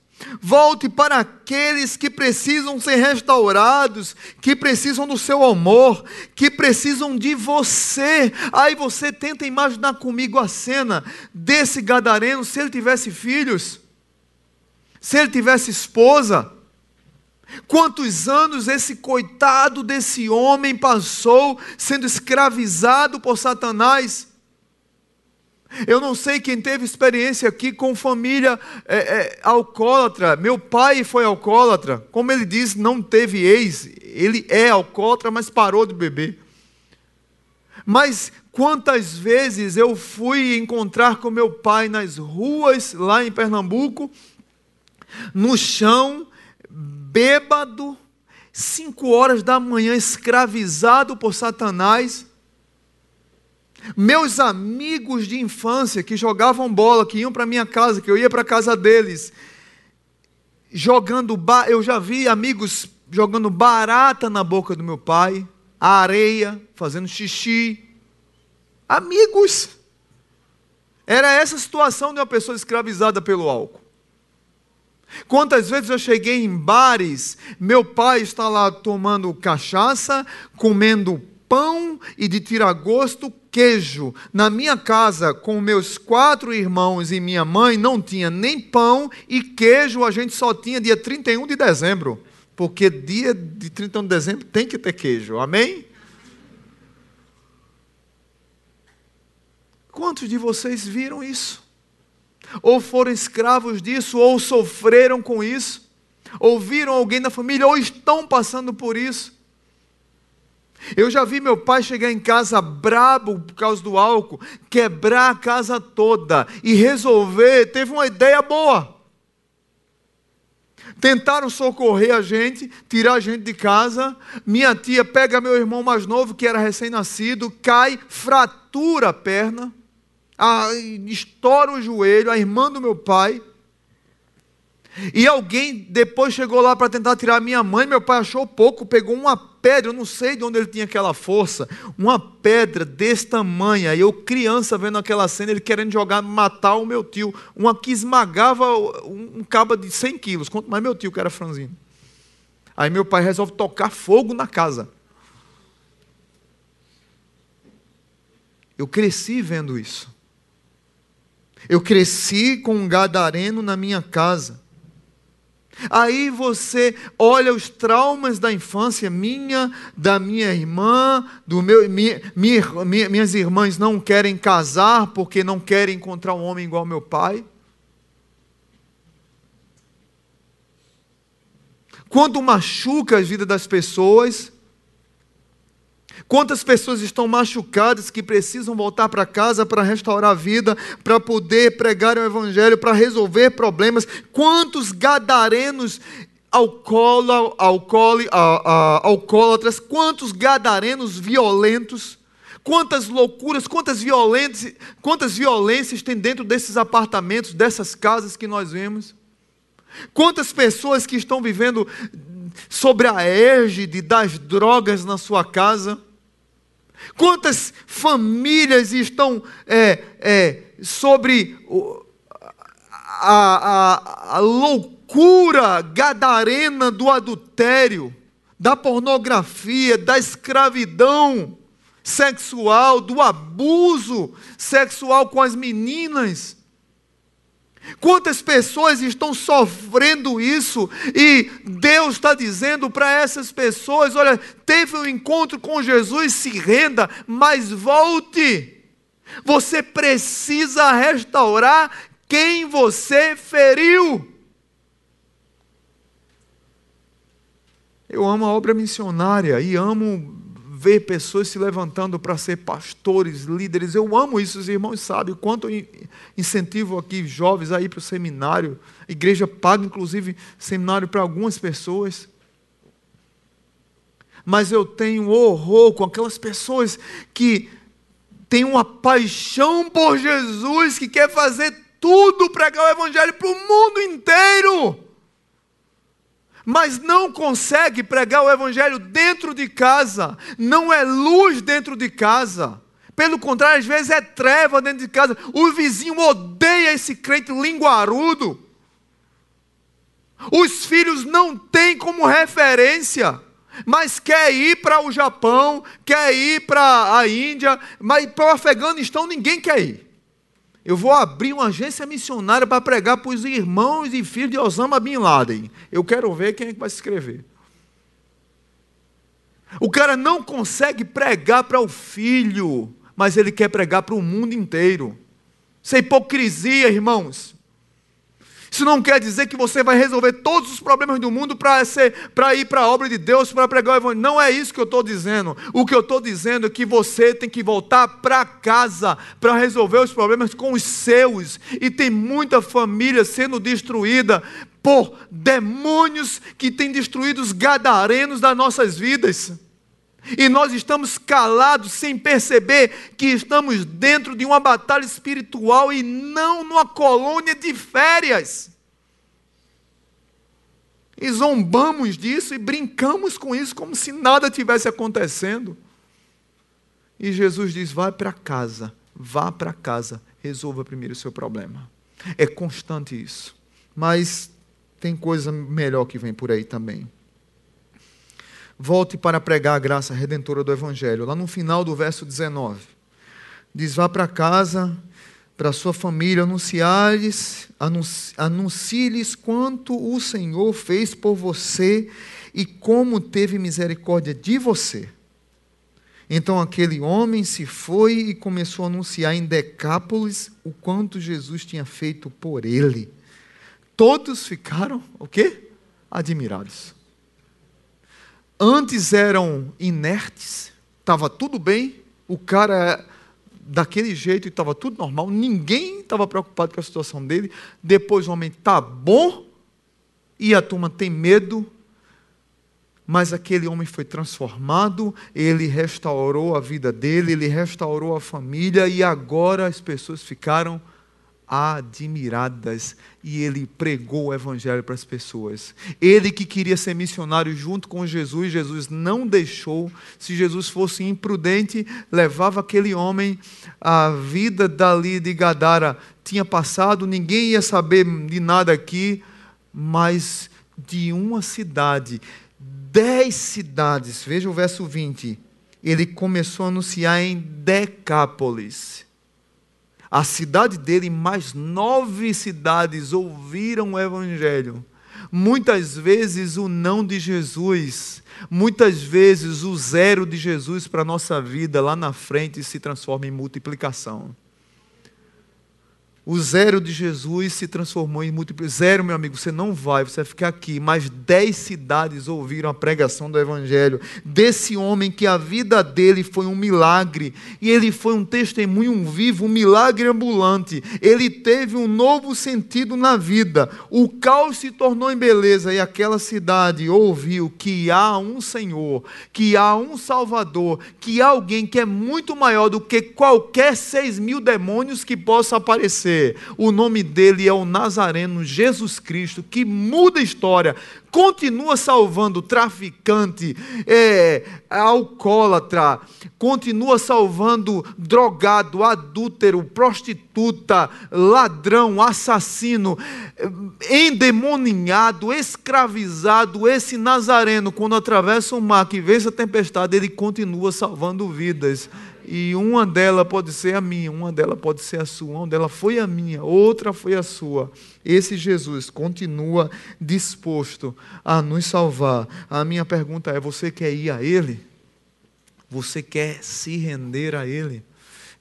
Volte para aqueles que precisam ser restaurados, que precisam do seu amor, que precisam de você. Aí você tenta imaginar comigo a cena desse gadareno se ele tivesse filhos, se ele tivesse esposa Quantos anos esse coitado desse homem passou sendo escravizado por Satanás? Eu não sei quem teve experiência aqui com família é, é, alcoólatra. Meu pai foi alcoólatra. Como ele diz, não teve ex. Ele é alcoólatra, mas parou de beber. Mas quantas vezes eu fui encontrar com meu pai nas ruas lá em Pernambuco, no chão, bêbado, cinco horas da manhã, escravizado por Satanás. Meus amigos de infância que jogavam bola, que iam para minha casa, que eu ia para a casa deles, jogando, eu já vi amigos jogando barata na boca do meu pai, areia, fazendo xixi. Amigos. Era essa a situação de uma pessoa escravizada pelo álcool. Quantas vezes eu cheguei em bares, meu pai está lá tomando cachaça, comendo pão e de tiragosto queijo. Na minha casa, com meus quatro irmãos e minha mãe, não tinha nem pão e queijo, a gente só tinha dia 31 de dezembro. Porque dia de 31 de dezembro tem que ter queijo. Amém? Quantos de vocês viram isso? ou foram escravos disso, ou sofreram com isso, ou viram alguém da família, ou estão passando por isso. Eu já vi meu pai chegar em casa brabo por causa do álcool, quebrar a casa toda e resolver. Teve uma ideia boa. Tentaram socorrer a gente, tirar a gente de casa. Minha tia pega meu irmão mais novo, que era recém-nascido, cai, fratura a perna a, estoura o joelho, a irmã do meu pai. E alguém depois chegou lá para tentar tirar minha mãe. Meu pai achou pouco, pegou uma pedra, eu não sei de onde ele tinha aquela força, uma pedra desse tamanho. Eu, criança, vendo aquela cena, ele querendo jogar, matar o meu tio. Uma que esmagava um, cabo de 100 quilos, quanto mais meu tio, que era franzino. Aí meu pai resolve tocar fogo na casa. Eu cresci vendo isso. Eu cresci com um gadareno na minha casa. Aí você olha os traumas da infância minha, da minha irmã, do meu, minha, minha, minhas irmãs não querem casar porque não querem encontrar um homem igual meu pai. Quando machuca a vida das pessoas, Quantas pessoas estão machucadas que precisam voltar para casa para restaurar a vida, para poder pregar o Evangelho, para resolver problemas? Quantos gadarenos alcoólatras, alcoólatras, quantos gadarenos violentos, quantas loucuras, quantas violências, quantas violências tem dentro desses apartamentos, dessas casas que nós vemos? Quantas pessoas que estão vivendo sobre a égide das drogas na sua casa? Quantas famílias estão é, é, sobre a, a, a loucura gadarena do adultério, da pornografia, da escravidão? sexual, do abuso sexual com as meninas. Quantas pessoas estão sofrendo isso e Deus está dizendo para essas pessoas: olha, teve um encontro com Jesus, se renda, mas volte. Você precisa restaurar quem você feriu. Eu amo a obra missionária e amo ver pessoas se levantando para ser pastores, líderes. Eu amo isso, os irmãos sabem o quanto eu incentivo aqui jovens a ir para o seminário. A igreja paga, inclusive, seminário para algumas pessoas. Mas eu tenho horror com aquelas pessoas que têm uma paixão por Jesus, que quer fazer tudo pregar o Evangelho para o mundo inteiro mas não consegue pregar o Evangelho dentro de casa, não é luz dentro de casa. Pelo contrário, às vezes é treva dentro de casa. O vizinho odeia esse crente linguarudo. Os filhos não têm como referência, mas quer ir para o Japão, quer ir para a Índia, mas para o Afeganistão ninguém quer ir. Eu vou abrir uma agência missionária para pregar para os irmãos e filhos de Osama Bin Laden. Eu quero ver quem é que vai se inscrever. O cara não consegue pregar para o filho, mas ele quer pregar para o mundo inteiro. Isso é hipocrisia, irmãos. Isso não quer dizer que você vai resolver todos os problemas do mundo para ir para a obra de Deus, para pregar o Evangelho. Não é isso que eu estou dizendo. O que eu estou dizendo é que você tem que voltar para casa para resolver os problemas com os seus. E tem muita família sendo destruída por demônios que têm destruído os gadarenos das nossas vidas. E nós estamos calados sem perceber que estamos dentro de uma batalha espiritual e não numa colônia de férias. E zombamos disso e brincamos com isso como se nada tivesse acontecendo. E Jesus diz: vá para casa, vá para casa, resolva primeiro o seu problema. É constante isso. Mas tem coisa melhor que vem por aí também volte para pregar a graça redentora do Evangelho. Lá no final do verso 19, diz: Vá para casa, para sua família, anunciar-lhes, anuncie-lhes quanto o Senhor fez por você e como teve misericórdia de você. Então aquele homem se foi e começou a anunciar em Decápolis o quanto Jesus tinha feito por ele. Todos ficaram, o quê? Admirados antes eram inertes, estava tudo bem, o cara daquele jeito e estava tudo normal, ninguém estava preocupado com a situação dele. Depois o homem está bom e a turma tem medo, mas aquele homem foi transformado, ele restaurou a vida dele, ele restaurou a família e agora as pessoas ficaram admiradas e ele pregou o evangelho para as pessoas. Ele que queria ser missionário junto com Jesus, Jesus não deixou. Se Jesus fosse imprudente, levava aquele homem, a vida dali de Gadara tinha passado, ninguém ia saber de nada aqui, mas de uma cidade, dez cidades, veja o verso 20. Ele começou a anunciar em Decápolis a cidade dele mais nove cidades ouviram o Evangelho. Muitas vezes o não de Jesus, muitas vezes o zero de Jesus para a nossa vida lá na frente se transforma em multiplicação. O zero de Jesus se transformou em múltiplo. Zero, meu amigo, você não vai, você vai ficar aqui. Mas dez cidades ouviram a pregação do Evangelho. Desse homem que a vida dele foi um milagre. E ele foi um testemunho vivo, um milagre ambulante. Ele teve um novo sentido na vida. O caos se tornou em beleza. E aquela cidade ouviu que há um Senhor, que há um Salvador, que há alguém que é muito maior do que qualquer seis mil demônios que possa aparecer O nome dele é o Nazareno Jesus Cristo, que muda a história, continua salvando traficante, é, alcoólatra, continua salvando drogado, adúltero, prostituta, ladrão, assassino, endemoniado, escravizado. Esse Nazareno, quando atravessa o mar que vence a tempestade, ele continua salvando vidas. E uma delas pode ser a minha, uma delas pode ser a sua, uma delas foi a minha, outra foi a sua. Esse Jesus continua disposto a nos salvar. A minha pergunta é: você quer ir a Ele? Você quer se render a Ele?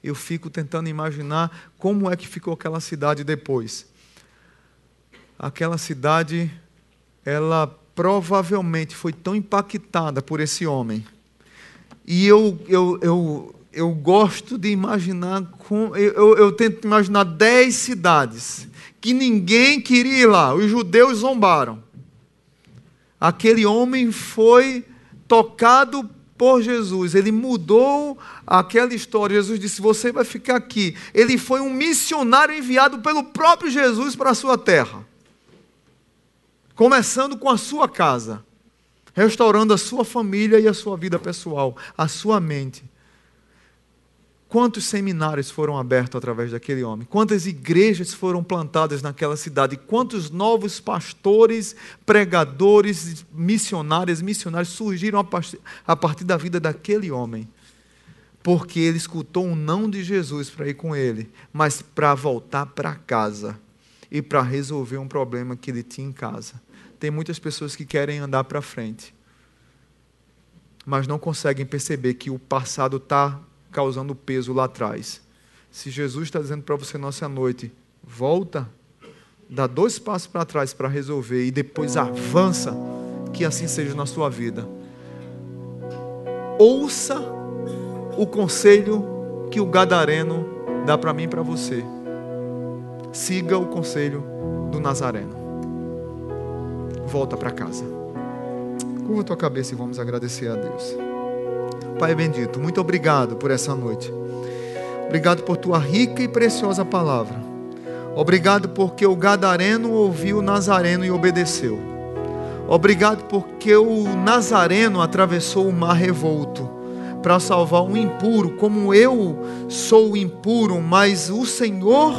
Eu fico tentando imaginar como é que ficou aquela cidade depois. Aquela cidade, ela provavelmente foi tão impactada por esse homem. E eu, eu, eu eu gosto de imaginar, com, eu, eu tento imaginar dez cidades que ninguém queria ir lá, os judeus zombaram. Aquele homem foi tocado por Jesus, ele mudou aquela história. Jesus disse: Você vai ficar aqui. Ele foi um missionário enviado pelo próprio Jesus para a sua terra, começando com a sua casa, restaurando a sua família e a sua vida pessoal, a sua mente. Quantos seminários foram abertos através daquele homem? Quantas igrejas foram plantadas naquela cidade? Quantos novos pastores, pregadores, missionários, missionários surgiram a partir da vida daquele homem? Porque ele escutou um não de Jesus para ir com ele, mas para voltar para casa e para resolver um problema que ele tinha em casa. Tem muitas pessoas que querem andar para frente, mas não conseguem perceber que o passado está causando peso lá atrás. Se Jesus está dizendo para você nessa noite, volta, dá dois passos para trás para resolver e depois avança, que assim seja na sua vida. Ouça o conselho que o Gadareno dá para mim e para você. Siga o conselho do Nazareno. Volta para casa. Curva a tua cabeça e vamos agradecer a Deus. Pai bendito, muito obrigado por essa noite. Obrigado por tua rica e preciosa palavra. Obrigado porque o Gadareno ouviu o Nazareno e obedeceu. Obrigado porque o Nazareno atravessou o mar revolto para salvar um impuro, como eu sou impuro, mas o Senhor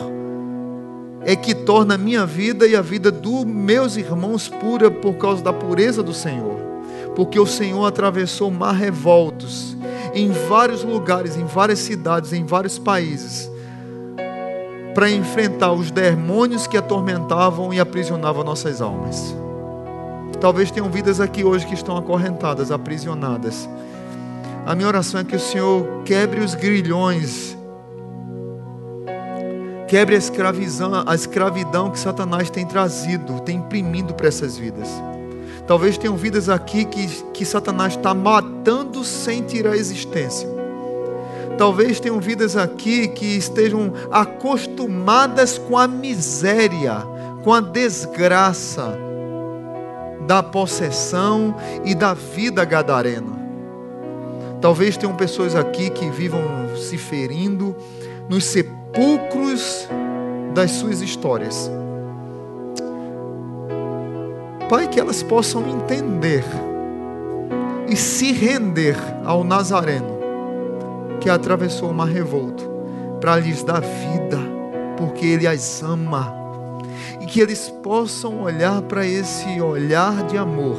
é que torna a minha vida e a vida dos meus irmãos pura por causa da pureza do Senhor porque o Senhor atravessou mar revoltos em vários lugares, em várias cidades, em vários países, para enfrentar os demônios que atormentavam e aprisionavam nossas almas. Talvez tenham vidas aqui hoje que estão acorrentadas, aprisionadas. A minha oração é que o Senhor quebre os grilhões, quebre a a escravidão que Satanás tem trazido, tem imprimindo para essas vidas. Talvez tenham vidas aqui que, que Satanás está matando sem tirar a existência. Talvez tenham vidas aqui que estejam acostumadas com a miséria, com a desgraça da possessão e da vida gadarena. Talvez tenham pessoas aqui que vivam se ferindo nos sepulcros das suas histórias Pai, que elas possam entender e se render ao Nazareno que atravessou o mar revolto para lhes dar vida, porque Ele as ama. E que eles possam olhar para esse olhar de amor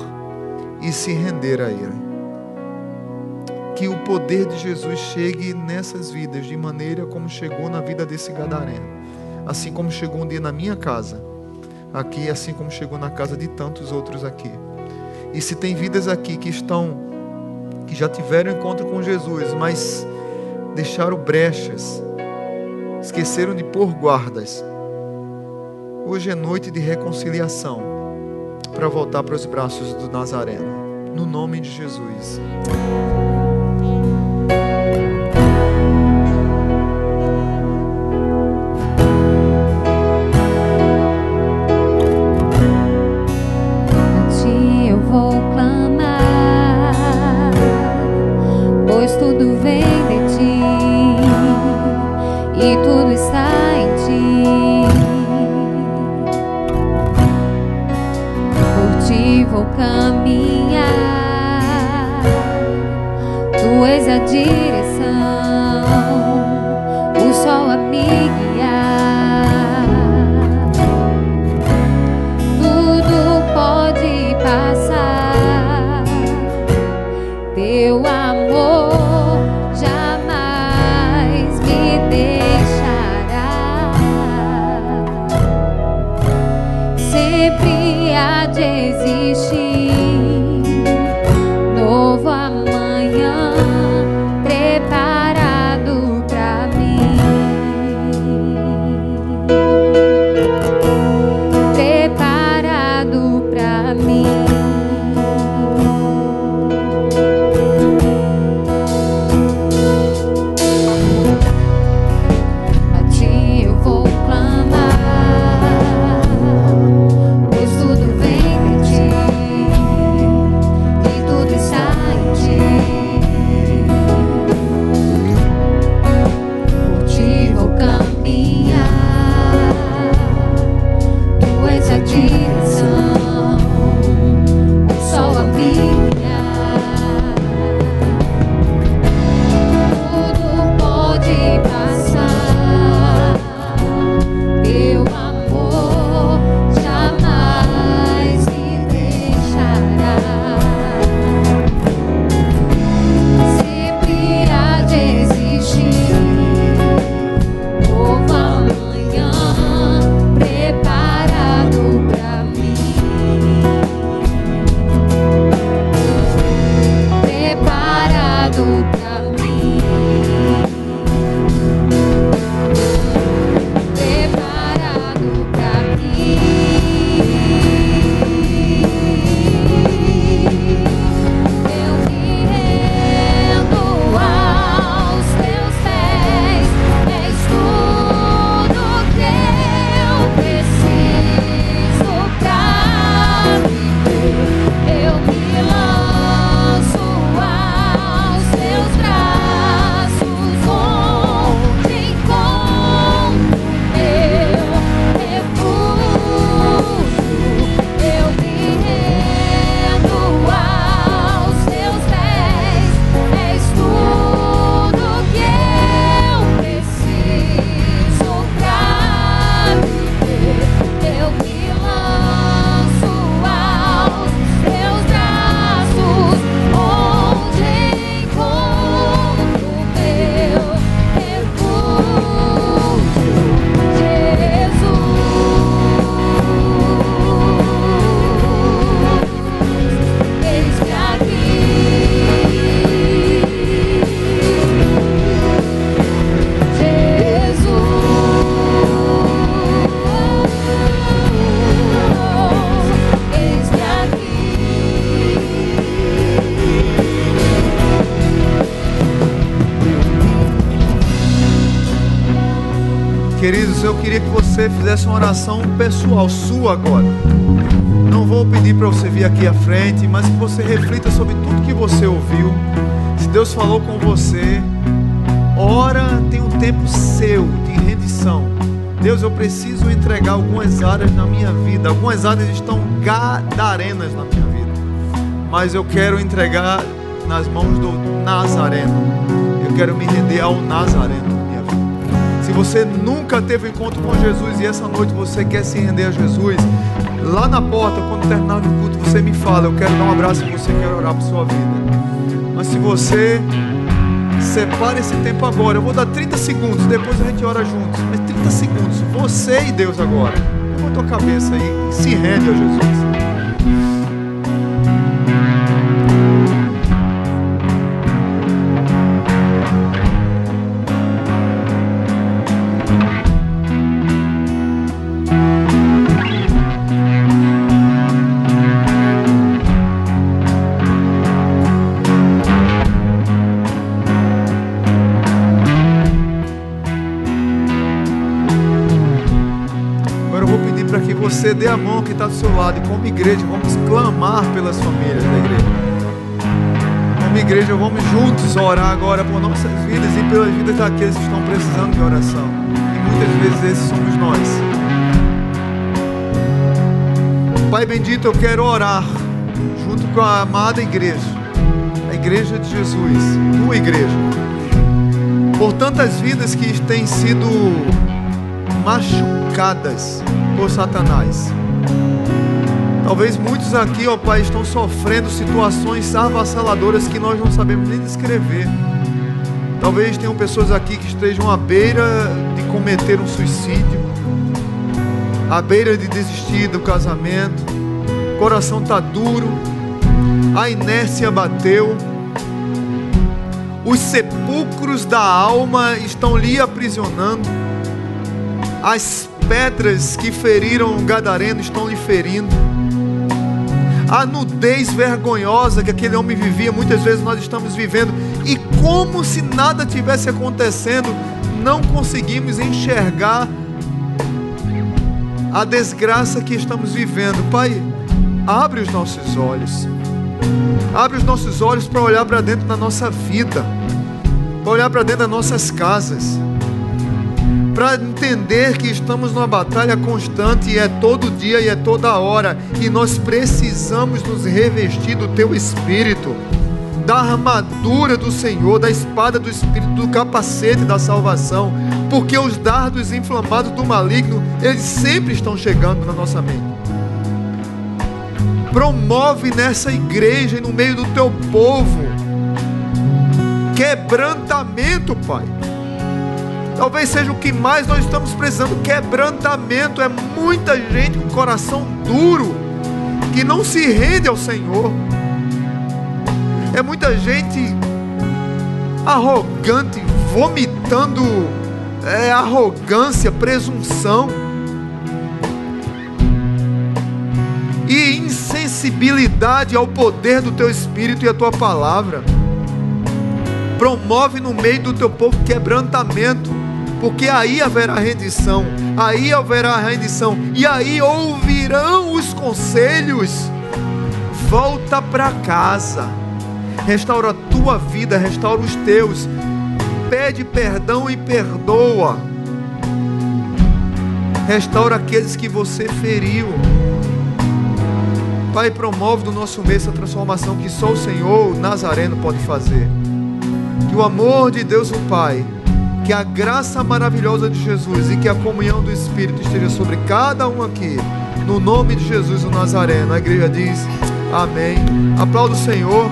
e se render a Ele. Que o poder de Jesus chegue nessas vidas de maneira como chegou na vida desse gadareno, assim como chegou um dia na minha casa aqui, assim como chegou na casa de tantos outros aqui. E se tem vidas aqui que estão, que já tiveram encontro com Jesus, mas deixaram brechas, esqueceram de pôr guardas. Hoje é noite de reconciliação para voltar para os braços do Nazareno. No nome de Jesus. Fizesse uma oração pessoal sua agora. Não vou pedir para você vir aqui à frente, mas que você reflita sobre tudo que você ouviu. Se Deus falou com você, ora tem um tempo seu de rendição. Deus, eu preciso entregar algumas áreas na minha vida. Algumas áreas estão gadarenas na minha vida. Mas eu quero entregar nas mãos do Nazareno. Eu quero me render ao Nazareno. Se você nunca teve encontro com Jesus e essa noite você quer se render a Jesus, lá na porta, quando terminar o culto, você me fala. Eu quero dar um abraço em você, quero orar por sua vida. Mas se você separa esse tempo agora, eu vou dar 30 segundos, depois a gente ora juntos. Mas 30 segundos, você e Deus agora. Levanta a tua cabeça aí e se rende a Jesus. Dê a mão que está do seu lado e como igreja vamos clamar pelas famílias da igreja. Como igreja vamos juntos orar agora por nossas vidas e pelas vidas daqueles que estão precisando de oração. E muitas vezes esses somos nós. Pai bendito, eu quero orar com a amada igreja, a igreja de Jesus, tua igreja, por tantas vidas que têm sido machucadas por Satanás. Talvez muitos aqui, ó Pai, estão sofrendo situações avassaladoras que nós não sabemos nem descrever. Talvez tenham pessoas aqui que estejam à beira de cometer um suicídio, à beira de desistir do casamento, o coração está duro, a inércia bateu, os sepulcros da alma estão lhe aprisionando, as pedras que feriram o gadareno estão lhe ferindo a nudez vergonhosa que aquele homem vivia, muitas vezes nós estamos vivendo, e como se nada tivesse acontecendo, não conseguimos enxergar a desgraça que estamos vivendo. Pai, abre os nossos olhos, abre os nossos olhos para olhar para dentro da nossa vida, para olhar para dentro das nossas casas para entender que estamos numa batalha constante e é todo dia e é toda hora, e nós precisamos nos revestir do teu espírito, da armadura do Senhor, da espada do espírito, do capacete da salvação, porque os dardos inflamados do maligno, eles sempre estão chegando na nossa mente. Promove nessa igreja e no meio do teu povo quebrantamento, Pai Talvez seja o que mais nós estamos precisando: quebrantamento. É muita gente com coração duro, que não se rende ao Senhor. É muita gente arrogante, vomitando é, arrogância, presunção e insensibilidade ao poder do teu Espírito e a tua palavra. Promove no meio do teu povo quebrantamento porque aí haverá rendição, aí haverá rendição, e aí ouvirão os conselhos. Volta para casa, restaura a tua vida, restaura os teus, pede perdão e perdoa, restaura aqueles que você feriu. Pai, promove no nosso meio essa transformação que só o Senhor, o Nazareno, pode fazer. Que o amor de Deus, o Pai, que a graça maravilhosa de Jesus e que a comunhão do Espírito esteja sobre cada um aqui. No nome de Jesus o Nazareno. A igreja diz amém. Aplauda o Senhor.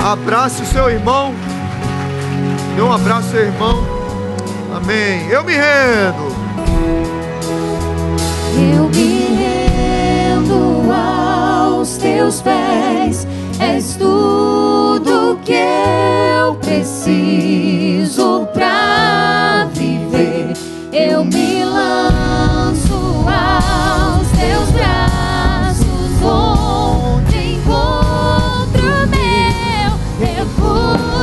Abrace o seu irmão. Dê um abraço seu irmão. Amém. Eu me rendo. Eu me rendo aos teus pés. És tudo que eu preciso pra viver. Eu me lanço aos teus braços, onde encontro meu refúgio.